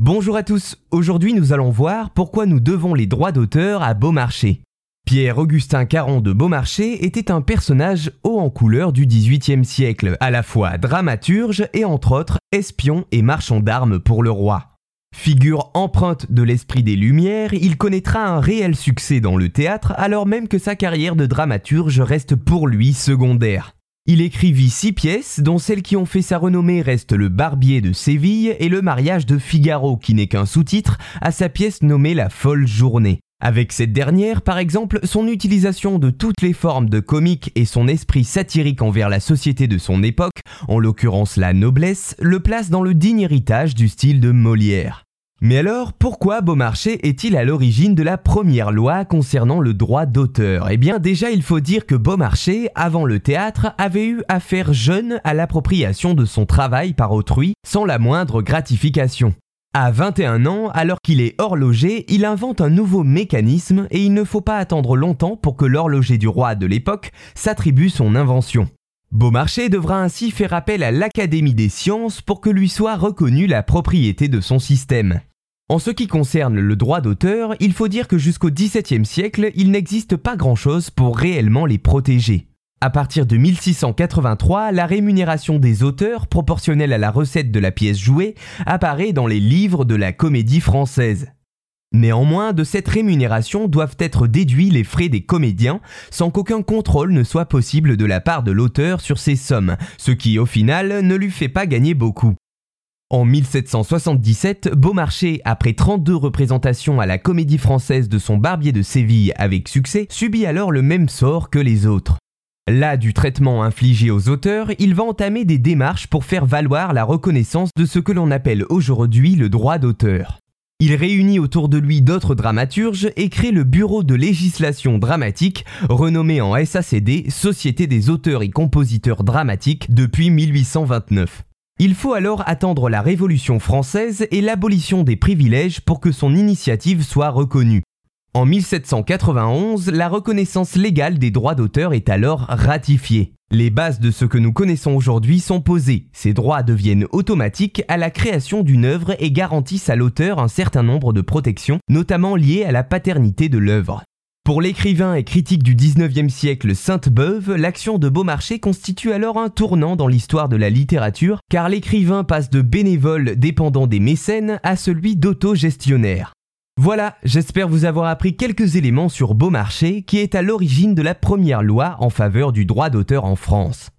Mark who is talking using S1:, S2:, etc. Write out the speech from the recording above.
S1: Bonjour à tous, aujourd'hui nous allons voir pourquoi nous devons les droits d'auteur à Beaumarchais. Pierre-Augustin Caron de Beaumarchais était un personnage haut en couleur du XVIIIe siècle, à la fois dramaturge et entre autres espion et marchand d'armes pour le roi. Figure empreinte de l'esprit des Lumières, il connaîtra un réel succès dans le théâtre alors même que sa carrière de dramaturge reste pour lui secondaire. Il écrivit six pièces, dont celles qui ont fait sa renommée restent Le Barbier de Séville et Le mariage de Figaro, qui n'est qu'un sous-titre à sa pièce nommée La folle journée. Avec cette dernière, par exemple, son utilisation de toutes les formes de comique et son esprit satirique envers la société de son époque, en l'occurrence la noblesse, le place dans le digne héritage du style de Molière. Mais alors, pourquoi Beaumarchais est-il à l'origine de la première loi concernant le droit d'auteur? Eh bien déjà, il faut dire que Beaumarchais, avant le théâtre, avait eu affaire jeune à l'appropriation de son travail par autrui, sans la moindre gratification. À 21 ans, alors qu'il est horloger, il invente un nouveau mécanisme et il ne faut pas attendre longtemps pour que l'horloger du roi de l'époque s'attribue son invention. Beaumarchais devra ainsi faire appel à l'Académie des sciences pour que lui soit reconnue la propriété de son système. En ce qui concerne le droit d'auteur, il faut dire que jusqu'au XVIIe siècle, il n'existe pas grand-chose pour réellement les protéger. À partir de 1683, la rémunération des auteurs, proportionnelle à la recette de la pièce jouée, apparaît dans les livres de la comédie française. Néanmoins, de cette rémunération doivent être déduits les frais des comédiens, sans qu'aucun contrôle ne soit possible de la part de l'auteur sur ces sommes, ce qui au final ne lui fait pas gagner beaucoup. En 1777, Beaumarchais, après 32 représentations à la Comédie Française de son Barbier de Séville avec succès, subit alors le même sort que les autres. Là du traitement infligé aux auteurs, il va entamer des démarches pour faire valoir la reconnaissance de ce que l'on appelle aujourd'hui le droit d'auteur. Il réunit autour de lui d'autres dramaturges et crée le Bureau de législation dramatique, renommé en SACD, Société des auteurs et compositeurs dramatiques, depuis 1829. Il faut alors attendre la Révolution française et l'abolition des privilèges pour que son initiative soit reconnue. En 1791, la reconnaissance légale des droits d'auteur est alors ratifiée. Les bases de ce que nous connaissons aujourd'hui sont posées. Ces droits deviennent automatiques à la création d'une œuvre et garantissent à l'auteur un certain nombre de protections, notamment liées à la paternité de l'œuvre. Pour l'écrivain et critique du 19e siècle Sainte-Beuve, l'action de Beaumarchais constitue alors un tournant dans l'histoire de la littérature, car l'écrivain passe de bénévole dépendant des mécènes à celui d'autogestionnaire. Voilà, j'espère vous avoir appris quelques éléments sur Beaumarchais, qui est à l'origine de la première loi en faveur du droit d'auteur en France.